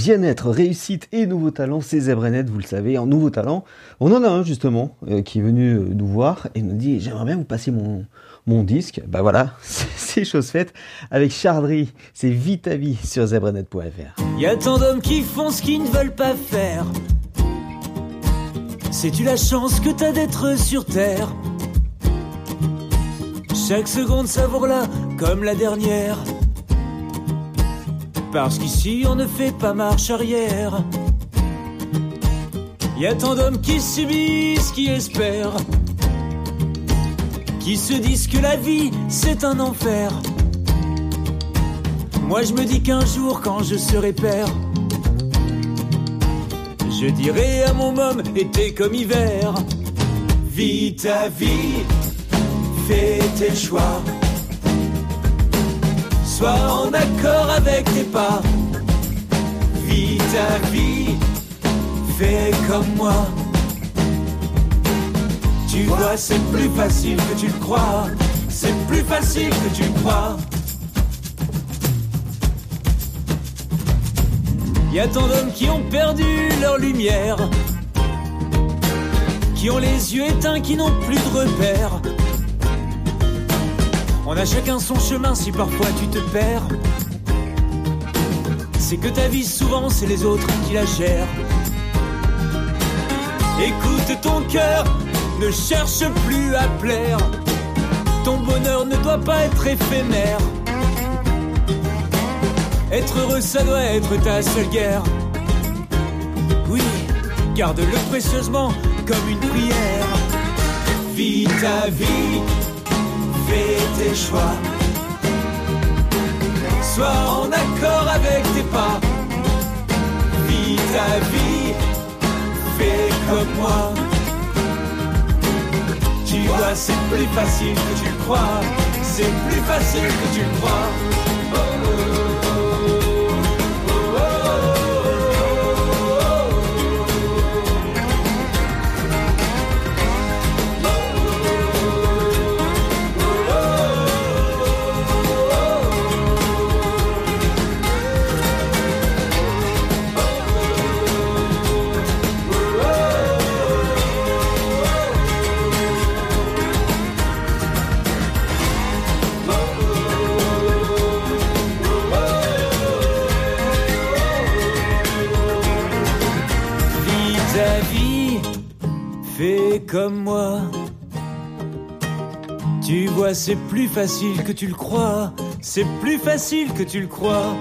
bien-être, réussite et nouveaux talents, c'est Zebrenet, vous le savez, en nouveau talent. On en a un justement euh, qui est venu euh, nous voir et nous dit j'aimerais bien vous passer mon, disque. Bah voilà, c'est chose faite avec Chardry, c'est vie sur zebrenet.fr. Y a tant d'hommes qui font ce qu'ils ne veulent pas faire. C'est-tu la chance que t'as d'être sur terre? Chaque seconde savoure-la comme la dernière. Parce qu'ici on ne fait pas marche arrière. Y a tant d'hommes qui subissent, qui espèrent, qui se disent que la vie c'est un enfer. Moi je me dis qu'un jour quand je serai père, je dirai à mon homme été comme hiver. Vis ta vie, fais tes choix. Sois en accord avec tes pas. Vis ta vie, fais comme moi. Tu vois, c'est plus facile que tu le crois. C'est plus facile que tu le crois. Y a tant d'hommes qui ont perdu leur lumière, qui ont les yeux éteints, qui n'ont plus de repères. On a chacun son chemin si parfois tu te perds. C'est que ta vie souvent c'est les autres qui la gèrent. Écoute ton cœur, ne cherche plus à plaire. Ton bonheur ne doit pas être éphémère. Être heureux, ça doit être ta seule guerre. Oui, garde-le précieusement comme une prière. Vis ta vie, tes choix. Sois en accord avec tes pas. Vis ta vie, fais comme moi. Tu vois, c'est plus facile que tu crois. C'est plus facile que tu crois. Fais comme moi. Tu vois, c'est plus facile que tu le crois. C'est plus facile que tu le crois.